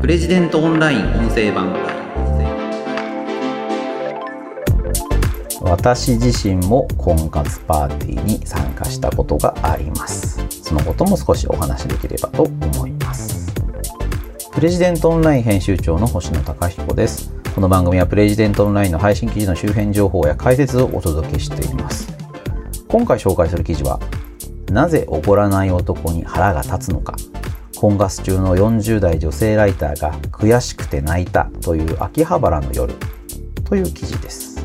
プレジデントオンライン音声版。私自身も婚活パーティーに参加したことがあります。そのことも少しお話しできればと思います。プレジデントオンライン編集長の星野貴彦です。この番組はプレジデントオンラインの配信記事の周辺情報や解説をお届けしています。今回紹介する記事はなぜ怒らない男に腹が立つのか。婚活中の40代女性ライターが悔しくて泣いたという秋葉原の夜という記事です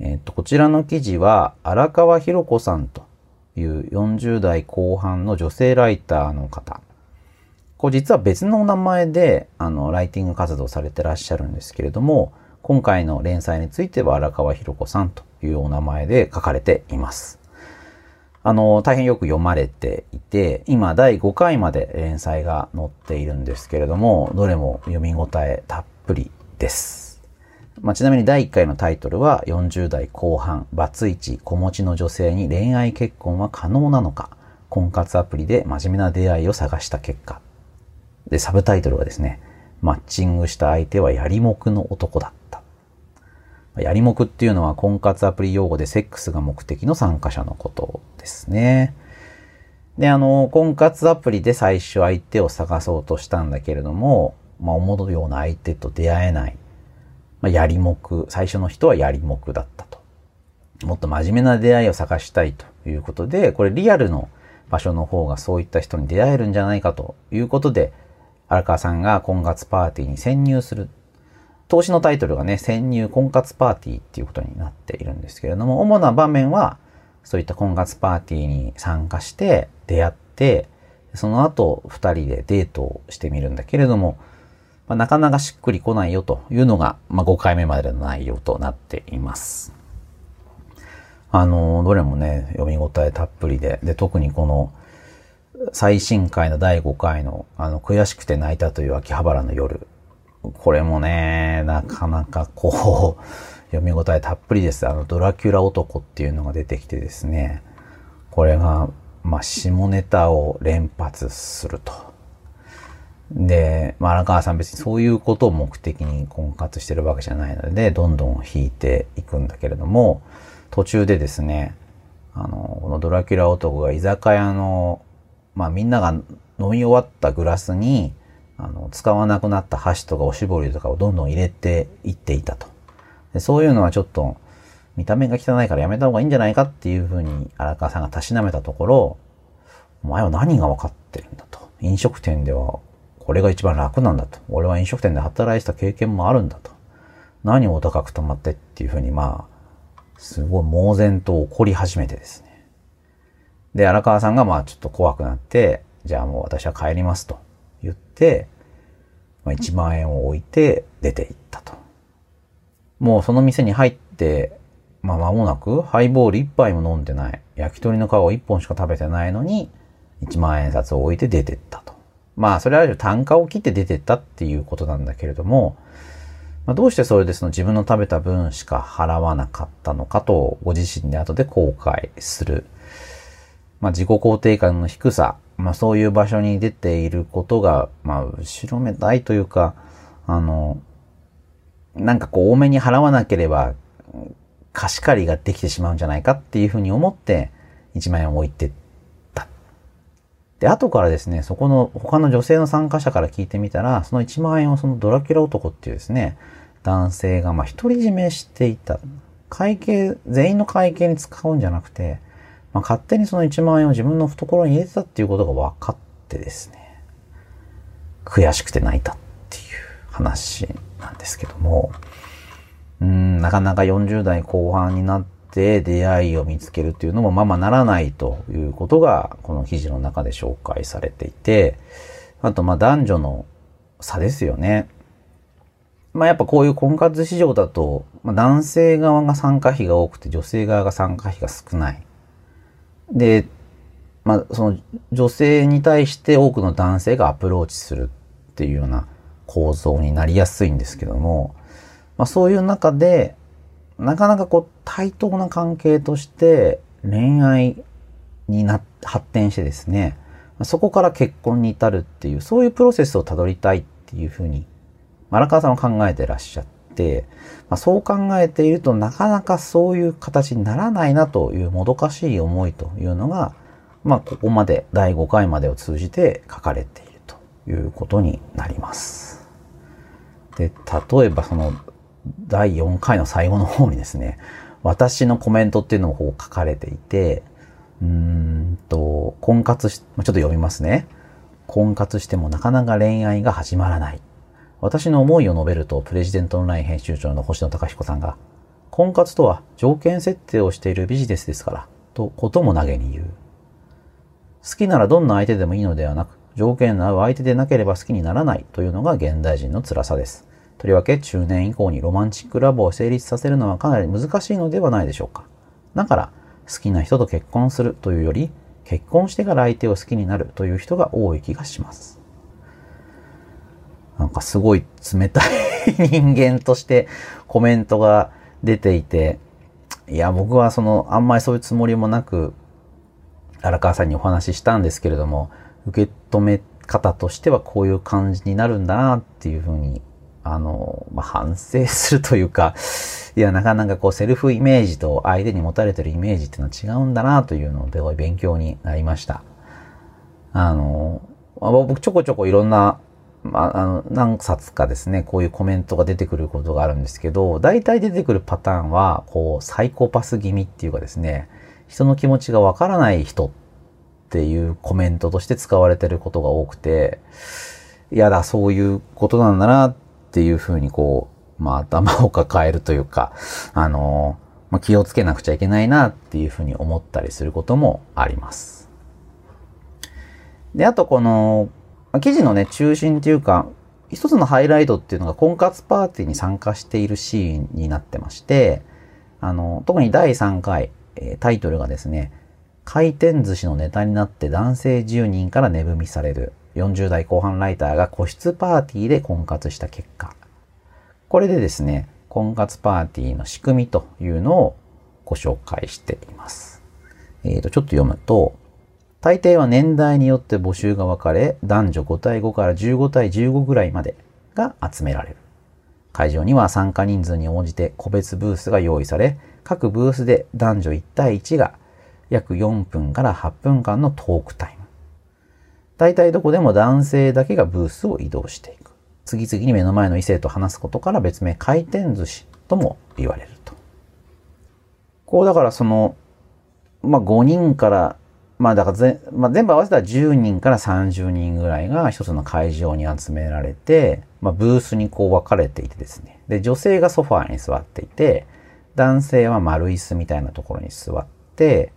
えっと、こちらの記事は荒川博子さんという40代後半の女性ライターの方。こう実は別のお名前であのライティング活動されてらっしゃるんですけれども、今回の連載については荒川博子さんというお名前で書かれています。あの、大変よく読まれていて、今第5回まで連載が載っているんですけれども、どれも読み応えたっぷりです。まあ、ちなみに第1回のタイトルは40代後半、バツイチ、子持ちの女性に恋愛結婚は可能なのか、婚活アプリで真面目な出会いを探した結果。で、サブタイトルはですね、マッチングした相手はやりもくの男だった。やりもくっていうのは婚活アプリ用語でセックスが目的の参加者のことですね。で、あの、婚活アプリで最初相手を探そうとしたんだけれども、まあ、思うような相手と出会えない。まあ、やりもく、最初の人はやりもくだったと。もっと真面目な出会いを探したいということで、これリアルの場所の方がそういった人に出会えるんじゃないかということで、荒川さんが婚活パーティーに潜入する。投資のタイトルがね、潜入婚活パーティーっていうことになっているんですけれども、主な場面は、そういった婚活パーティーに参加して出会って、その後二人でデートをしてみるんだけれども、まあ、なかなかしっくりこないよというのが、まあ、5回目までの内容となっています。あの、どれもね、読み応えたっぷりで、で、特にこの、最新回の第5回の、あの、悔しくて泣いたという秋葉原の夜。これもね、なかなかこう、読み応えたっぷりです。あの、ドラキュラ男っていうのが出てきてですね、これが、まあ、下ネタを連発すると。で、まあ、荒川さん別にそういうことを目的に婚活してるわけじゃないので、どんどん引いていくんだけれども、途中でですね、あの、このドラキュラ男が居酒屋の、まあみんなが飲み終わったグラスに、あの、使わなくなった箸とかおしぼりとかをどんどん入れていっていたと。でそういうのはちょっと、見た目が汚いからやめた方がいいんじゃないかっていうふうに荒川さんがたしなめたところ、お前は何が分かってるんだと。飲食店ではこれが一番楽なんだと。俺は飲食店で働いてた経験もあるんだと。何をお高く泊まってっていうふうにまあ、すごい猛然と怒り始めてですね。で、荒川さんがまあちょっと怖くなって、じゃあもう私は帰りますと言って、まあ、1万円を置いて出て行ったと。もうその店に入って、まあ間もなくハイボール1杯も飲んでない。焼き鳥の皮を1本しか食べてないのに、1万円札を置いて出てったと。まあ、それは単価を切って出てったっていうことなんだけれども、まあ、どうしてそれでその自分の食べた分しか払わなかったのかと、ご自身で後で後悔する。まあ、自己肯定感の低さ、まあ、そういう場所に出ていることが、まあ、後ろめたいというか、あの、なんかこう多めに払わなければ貸し借りができてしまうんじゃないかっていうふうに思って1万円を置いてたで、後からですね、そこの他の女性の参加者から聞いてみたら、その1万円をそのドラキュラ男っていうですね、男性がまあ独り占めしていた。会計、全員の会計に使うんじゃなくて、まあ、勝手にその1万円を自分の懐に入れてたっていうことが分かってですね、悔しくて泣いたっていう話なんですけども、うん、なかなか40代後半になって出会いを見つけるっていうのもままならないということがこの記事の中で紹介されていて、あとま男女の差ですよね。まあやっぱこういう婚活市場だと、まあ、男性側が参加費が多くて女性側が参加費が少ない。で、まあその女性に対して多くの男性がアプローチするっていうような構造になりやすいんですけども、まあそういう中でなかなかこう対等な関係として恋愛にな、発展してですね、そこから結婚に至るっていう、そういうプロセスをたどりたいっていうふうに、荒川さんは考えてらっしゃって、まあ、そう考えているとなかなかそういう形にならないなというもどかしい思いというのが、まあ、ここまで第5回までを通じて書かれているということになります。で、例えばその第4回の最後の方にですね、私のコメントっていうのもこう書かれていて、うんと、婚活し、ちょっと読みますね。婚活してもなかなか恋愛が始まらない。私の思いを述べると、プレジデントオンライン編集長の星野隆彦さんが、婚活とは条件設定をしているビジネスですから、とことも投げに言う。好きならどんな相手でもいいのではなく、条件の合う相手でなければ好きにならないというのが現代人の辛さです。とりわけ中年以降にロマンチックラブを成立させるのはかなり難しいのではないでしょうか。だから、好きな人と結婚するというより、結婚してから相手を好きになるという人が多い気がします。なんかすごい冷たい人間としてコメントが出ていて、いや、僕はその、あんまりそういうつもりもなく、荒川さんにお話ししたんですけれども、受け止め方としてはこういう感じになるんだなっていうふうにあの、まあ、反省するというか、いや、なかなかこうセルフイメージと相手に持たれてるイメージっていうのは違うんだなというのを勉強になりました。あの、まあ、僕ちょこちょこいろんな、まあ、あの、何冊かですね、こういうコメントが出てくることがあるんですけど、大体出てくるパターンは、こう、サイコパス気味っていうかですね、人の気持ちがわからない人っていうコメントとして使われてることが多くて、いやだ、そういうことなんだなっっていうふうにこう、まあ頭を抱えるというか、あの、まあ、気をつけなくちゃいけないなっていうふうに思ったりすることもあります。で、あとこの、記事のね、中心っていうか、一つのハイライトっていうのが婚活パーティーに参加しているシーンになってまして、あの、特に第3回、えタイトルがですね、回転寿司のネタになって男性10人から値踏みされる40代後半ライターが個室パーティーで婚活した結果。これでですね、婚活パーティーの仕組みというのをご紹介しています。えーと、ちょっと読むと、大抵は年代によって募集が分かれ、男女5対5から15対15ぐらいまでが集められる。会場には参加人数に応じて個別ブースが用意され、各ブースで男女1対1が約4分から8分間のトークタイム。大体どこでも男性だけがブースを移動していく。次々に目の前の異性と話すことから別名回転寿司とも言われると。こうだからその、まあ5人から、まあだからぜ、まあ、全部合わせたら10人から30人ぐらいが一つの会場に集められて、まあブースにこう分かれていてですね。で、女性がソファーに座っていて、男性は丸椅子みたいなところに座って、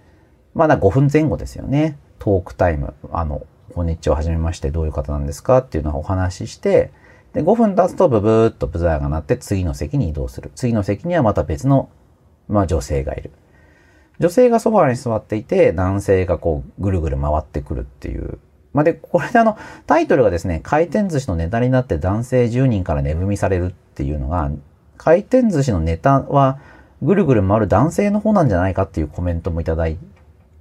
まだ5分前後ですよね。トークタイム。あの、こんにちは、はじめまして、どういう方なんですかっていうのをお話しして、で、5分経つとブブーっとブザーが鳴って次の席に移動する。次の席にはまた別の、まあ女性がいる。女性がソファーに座っていて、男性がこうぐるぐる回ってくるっていう。まあ、で、これであの、タイトルがですね、回転寿司のネタになって男性10人から値踏みされるっていうのが、回転寿司のネタはぐるぐる回る男性の方なんじゃないかっていうコメントもいただい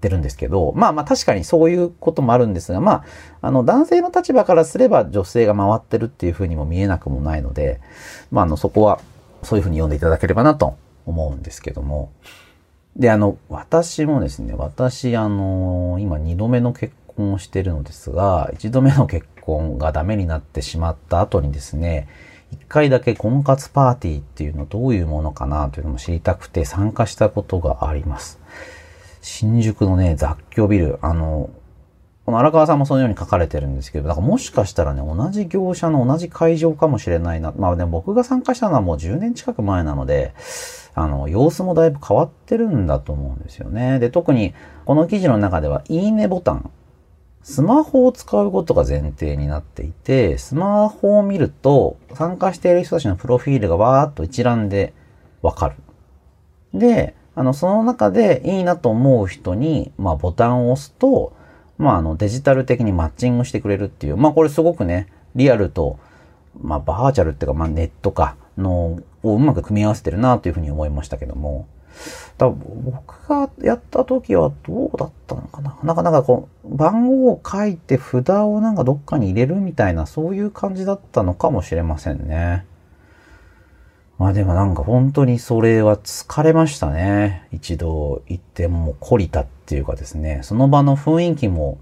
てるんですけど、まあまあ確かにそういうこともあるんですが、まあ、あの男性の立場からすれば女性が回ってるっていうふうにも見えなくもないので、まああのそこはそういうふうに読んでいただければなと思うんですけども。で、あの、私もですね、私、あの、今2度目の結婚をしてるのですが、1度目の結婚がダメになってしまった後にですね、一回だけ婚活パーティーっていうのどういうものかなというのも知りたくて参加したことがあります。新宿のね、雑居ビル、あの、この荒川さんもそのように書かれてるんですけど、だからもしかしたらね、同じ業者の同じ会場かもしれないな。まあでも僕が参加したのはもう10年近く前なので、あの、様子もだいぶ変わってるんだと思うんですよね。で、特にこの記事の中では、いいねボタン。スマホを使うことが前提になっていて、スマホを見ると、参加している人たちのプロフィールがわーっと一覧でわかる。で、あの、その中でいいなと思う人に、まあ、ボタンを押すと、まあ、あの、デジタル的にマッチングしてくれるっていう、まあ、これすごくね、リアルと、まあ、バーチャルっていうか、まあ、ネットかの、をうまく組み合わせてるなというふうに思いましたけども、だ僕がやった時はどうだったのかななかなかこう、番号を書いて札をなんかどっかに入れるみたいな、そういう感じだったのかもしれませんね。まあでもなんか本当にそれは疲れましたね。一度行ってもう懲りたっていうかですね、その場の雰囲気も、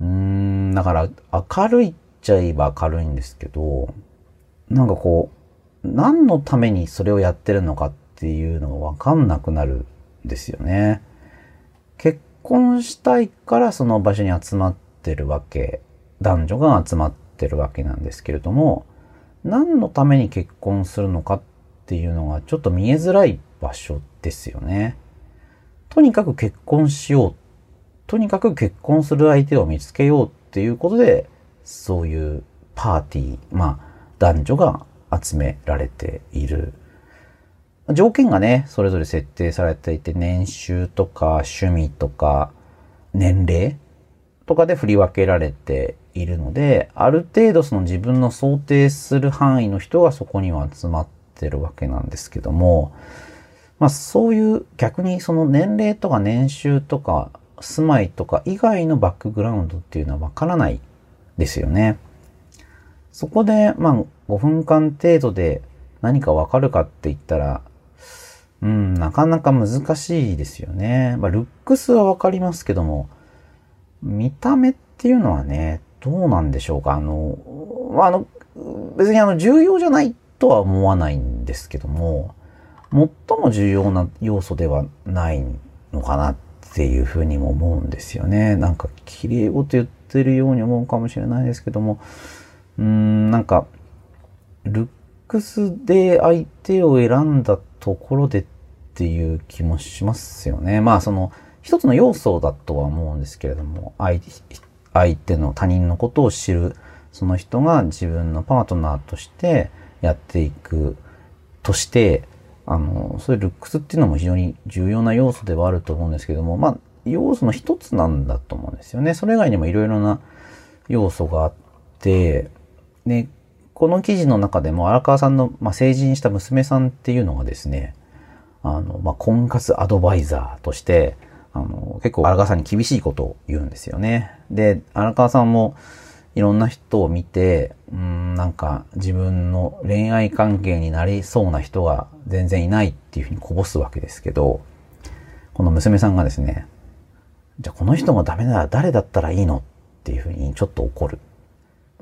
うーん、だから明るいっちゃえば明るいんですけど、なんかこう、何のためにそれをやってるのかっていうのがわかんなくなるんですよね。結婚したいからその場所に集まってるわけ、男女が集まってるわけなんですけれども、何のために結婚するのかっていうのがちょっと見えづらい場所ですよね。とにかく結婚しよう。とにかく結婚する相手を見つけようっていうことで、そういうパーティー、まあ男女が集められている。条件がね、それぞれ設定されていて、年収とか趣味とか年齢とかで振り分けられているので、ある程度その自分の想定する範囲の人がそこには集まってるわけなんですけども、まあそういう逆にその年齢とか年収とか住まいとか以外のバックグラウンドっていうのはわからないですよね。そこで、まあ5分間程度で何かわかるかって言ったら、うん、なかなか難しいですよね。まあ、ルックスはわかりますけども、見た目っていうのはね、どうなんでしょうか。あの、まああの、別にあの、重要じゃないとは思わないんですけども、最も重要な要素ではないのかなっていうふうにも思うんですよね。なんか、綺麗事言ってるように思うかもしれないですけども、うーん、なんか、ルックスで相手を選んだところでっていう気もしますよね。まあその一つの要素だとは思うんですけれども、相手相手の他人のことを知る、その人が自分のパートナーとしてやっていくとして、あの、そういうルックスっていうのも非常に重要な要素ではあると思うんですけども、まあ、要素の一つなんだと思うんですよね。それ以外にもいろいろな要素があって、で、この記事の中でも荒川さんの、まあ、成人した娘さんっていうのがですね、あの、まあ、婚活アドバイザーとして、あの、結構荒川さんに厳しいことを言うんですよね。で、荒川さんもいろんな人を見て、うん、なんか自分の恋愛関係になりそうな人が全然いないっていうふうにこぼすわけですけど、この娘さんがですね、じゃあこの人がダメなら誰だったらいいのっていうふうにちょっと怒る。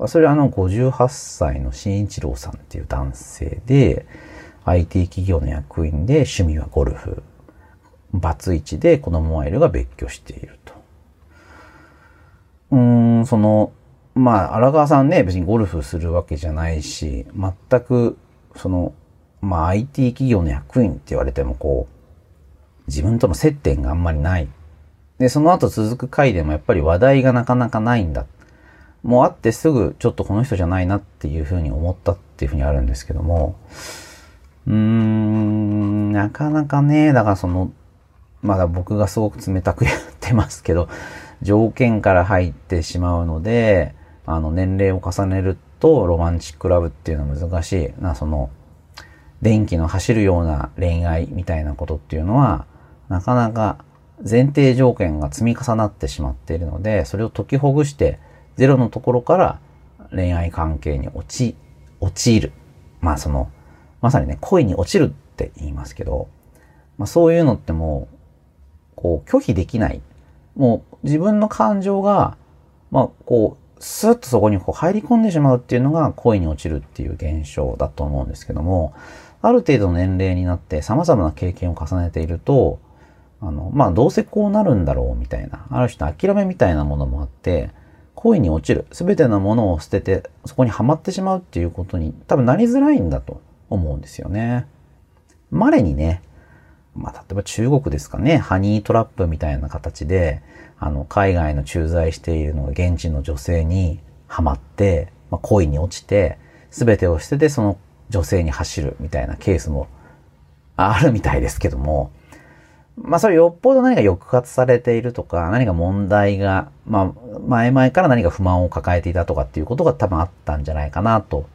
それはあの58歳の新一郎さんっていう男性で、IT 企業の役員で趣味はゴルフ。バツイチで子供がいるが別居していると。うーん、その、まあ、荒川さんね、別にゴルフするわけじゃないし、全く、その、まあ、IT 企業の役員って言われてもこう、自分との接点があんまりない。で、その後続く回でもやっぱり話題がなかなかないんだ。もう会ってすぐちょっとこの人じゃないなっていうふうに思ったっていうふうにあるんですけども、うーん、なかなかね、だからその、まだ僕がすごく冷たく言ってますけど、条件から入ってしまうので、あの、年齢を重ねるとロマンチックラブっていうのは難しい。な、その、電気の走るような恋愛みたいなことっていうのは、なかなか前提条件が積み重なってしまっているので、それを解きほぐして、ゼロのところから恋愛関係に落ち、陥る。まあその、まさにね、恋に落ちるって言いますけど、まあそういうのってもう、こう拒否できない。もう自分の感情が、まあこう、スッとそこにこう入り込んでしまうっていうのが恋に落ちるっていう現象だと思うんですけども、ある程度年齢になって様々な経験を重ねていると、あの、まあどうせこうなるんだろうみたいな、ある種の諦めみたいなものもあって、恋に落ちる。すべてのものを捨てて、そこにはまってしまうっていうことに多分なりづらいんだと思うんですよね。稀にね、まあ、例えば中国ですかね、ハニートラップみたいな形で、あの、海外の駐在しているのが現地の女性にはまって、まあ、恋に落ちて、すべてを捨ててその女性に走るみたいなケースもあるみたいですけども、まあそれよっぽど何か抑圧されているとか、何か問題が、まあ前々から何か不満を抱えていたとかっていうことが多分あったんじゃないかなと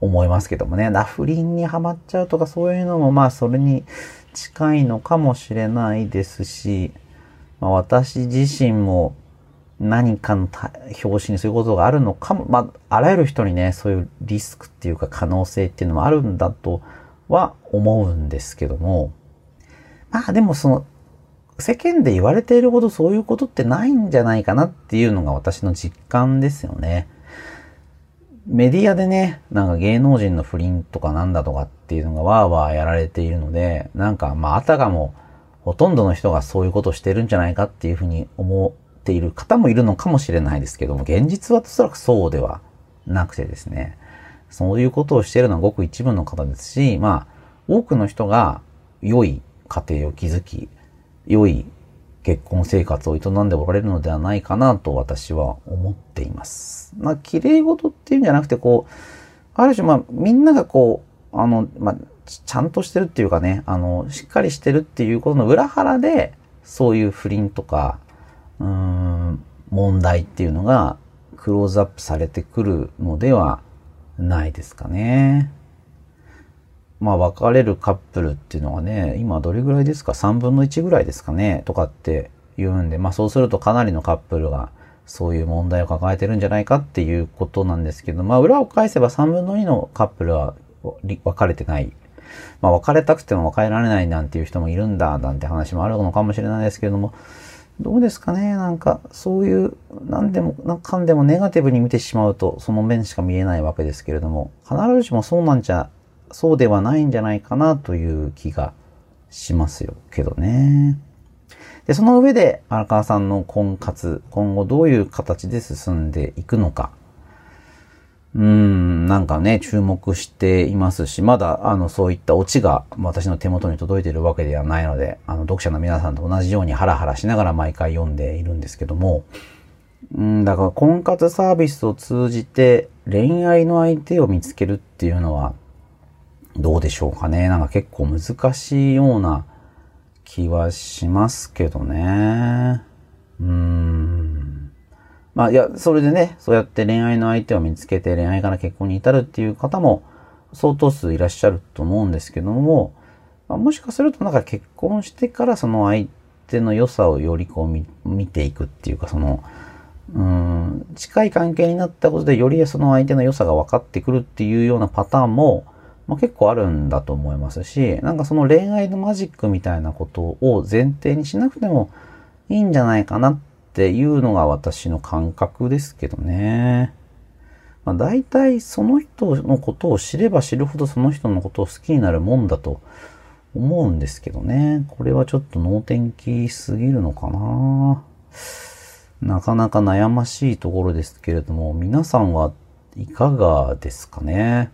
思いますけどもね。だ不倫にはまっちゃうとかそういうのもまあそれに近いのかもしれないですし、まあ、私自身も何かの表紙にそういうことがあるのかも、まあ、あらゆる人にね、そういうリスクっていうか可能性っていうのもあるんだとは思うんですけども、まあでもその、世間で言われているほどそういうことってないんじゃないかなっていうのが私の実感ですよね。メディアでね、なんか芸能人の不倫とかなんだとかっていうのがわーわーやられているので、なんかまああたかもほとんどの人がそういうことをしてるんじゃないかっていうふうに思っている方もいるのかもしれないですけども、現実はおそらくそうではなくてですね、そういうことをしているのはごく一部の方ですし、まあ多くの人が良い家庭を築き、良い結婚生活を営んでおられるのではないかなと私は思っています。まあ、綺麗事っていうんじゃなくて、こう、ある種、まあ、みんながこう、あの、まあ、ちゃんとしてるっていうかね、あの、しっかりしてるっていうことの裏腹で、そういう不倫とか、うん、問題っていうのがクローズアップされてくるのではないですかね。まあ別れるカップルっていうのはね、今どれぐらいですか ?3 分の1ぐらいですかね？とかって言うんで、まあそうするとかなりのカップルがそういう問題を抱えてるんじゃないかっていうことなんですけど、まあ裏を返せば3分の2のカップルは別れてない。まあ別れたくても別れられないなんていう人もいるんだなんて話もあるのかもしれないですけれども、どうですかね？なんかそういう何でも何かんでもネガティブに見てしまうとその面しか見えないわけですけれども、必ずしもそうなんじゃそうではないんじゃないかなという気がしますよけどね。で、その上で荒川さんの婚活、今後どういう形で進んでいくのか。うん、なんかね、注目していますし、まだ、あの、そういったオチが私の手元に届いているわけではないので、あの、読者の皆さんと同じようにハラハラしながら毎回読んでいるんですけども、うん、だから婚活サービスを通じて恋愛の相手を見つけるっていうのは、どうでしょうかね。なんか結構難しいような気はしますけどね。うーん。まあ、いや、それでね、そうやって恋愛の相手を見つけて恋愛から結婚に至るっていう方も相当数いらっしゃると思うんですけども、まあ、もしかするとなんか結婚してからその相手の良さをよりこう見ていくっていうか、その、うん、近い関係になったことでよりその相手の良さが分かってくるっていうようなパターンも、まあ、結構あるんだと思いますし、なんかその恋愛のマジックみたいなことを前提にしなくてもいいんじゃないかなっていうのが私の感覚ですけどね。まあ、大体その人のことを知れば知るほどその人のことを好きになるもんだと思うんですけどね。これはちょっと能天気すぎるのかな。なかなか悩ましいところですけれども、皆さんはいかがですかね？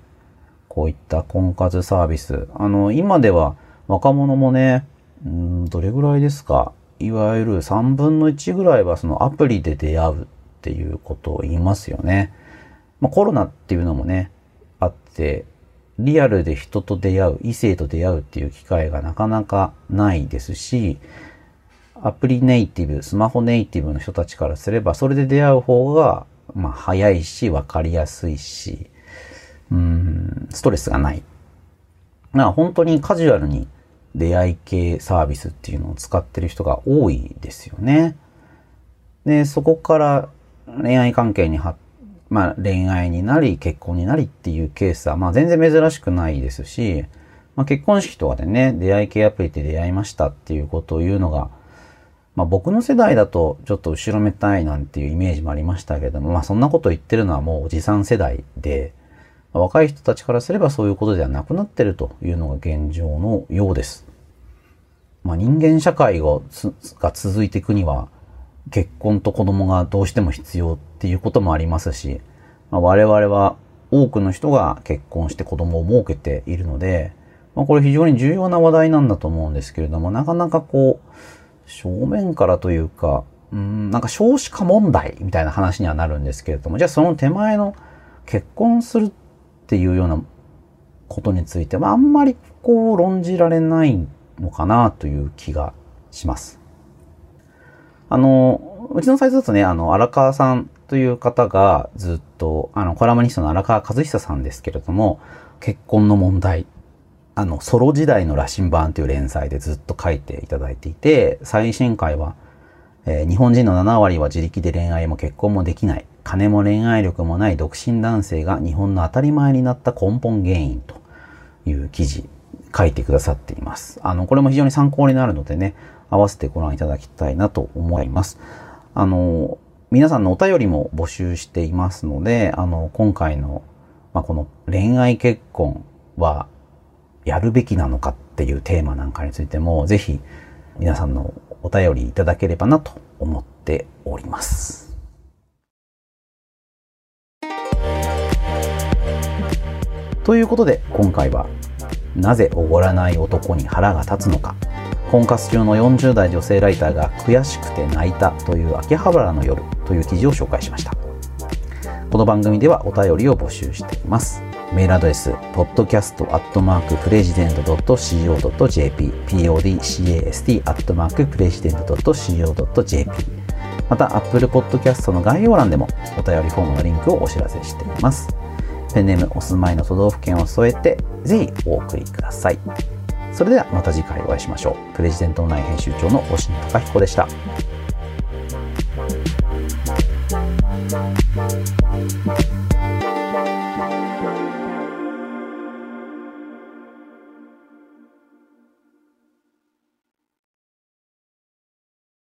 こういった婚活サービス。あの、今では若者もね、うんどれぐらいですか？いわゆる3分の1ぐらいはそのアプリで出会うっていうことを言いますよね。まあ、コロナっていうのもね、あって、リアルで人と出会う、異性と出会うっていう機会がなかなかないですし、アプリネイティブ、スマホネイティブの人たちからすれば、それで出会う方が、まあ、早いし、わかりやすいし、うん、ストレスがない。な本当にカジュアルに出会い系サービスっていうのを使ってる人が多いですよね。で、そこから恋愛関係には、まあ恋愛になり結婚になりっていうケースはまあ全然珍しくないですし、まあ結婚式とかでね、出会い系アプリで出会いましたっていうことを言うのが、まあ僕の世代だとちょっと後ろめたいなんていうイメージもありましたけども、まあそんなこと言ってるのはもうおじさん世代で、若い人たちからすればそういうことではなくなってるというのが現状のようです。まあ、人間社会がが続いていくには結婚と子供がどうしても必要っていうこともありますし、まあ、我々は多くの人が結婚して子供を設けているので、まあ、これ非常に重要な話題なんだと思うんですけれども、なかなかこう、正面からというか、うん、なんか少子化問題みたいな話にはなるんですけれども、じゃあその手前の結婚するっていうようなことについてはあんまりこう論じられないのかなという気がします。あの、うちのサイトだとね、あの、荒川さんという方がずっと、あの、コラムニストの荒川和久さんですけれども、結婚の問題、あの、ソロ時代の羅針盤という連載でずっと書いていただいていて、最新回は、えー日本人の7割は自力で恋愛も結婚もできない、金も恋愛力もない独身男性が日本の当たり前になった根本原因という記事書いてくださっています。あの、これも非常に参考になるのでね、合わせてご覧いただきたいなと思います。あの、皆さんのお便りも募集していますので、あの、今回の、まあ、この恋愛結婚はやるべきなのかっていうテーマなんかについても、ぜひ皆さんのお便りいただければなと思っております。ということで、今回は、なぜおごらない男に腹が立つのか、婚活中の40代女性ライターが悔しくて泣いたという秋葉原の夜という記事を紹介しました。この番組ではお便りを募集しています。メールアドレス、podcast.president.co.jp、podcast.president.co.jp、また、Apple Podcast の概要欄でもお便りフォームのリンクをお知らせしています。ペンネーム、お住まいの都道府県を添えて、ぜひお送りください。それではまた次回お会いしましょう。プレジデントオンライン編集長の星野貴彦でした。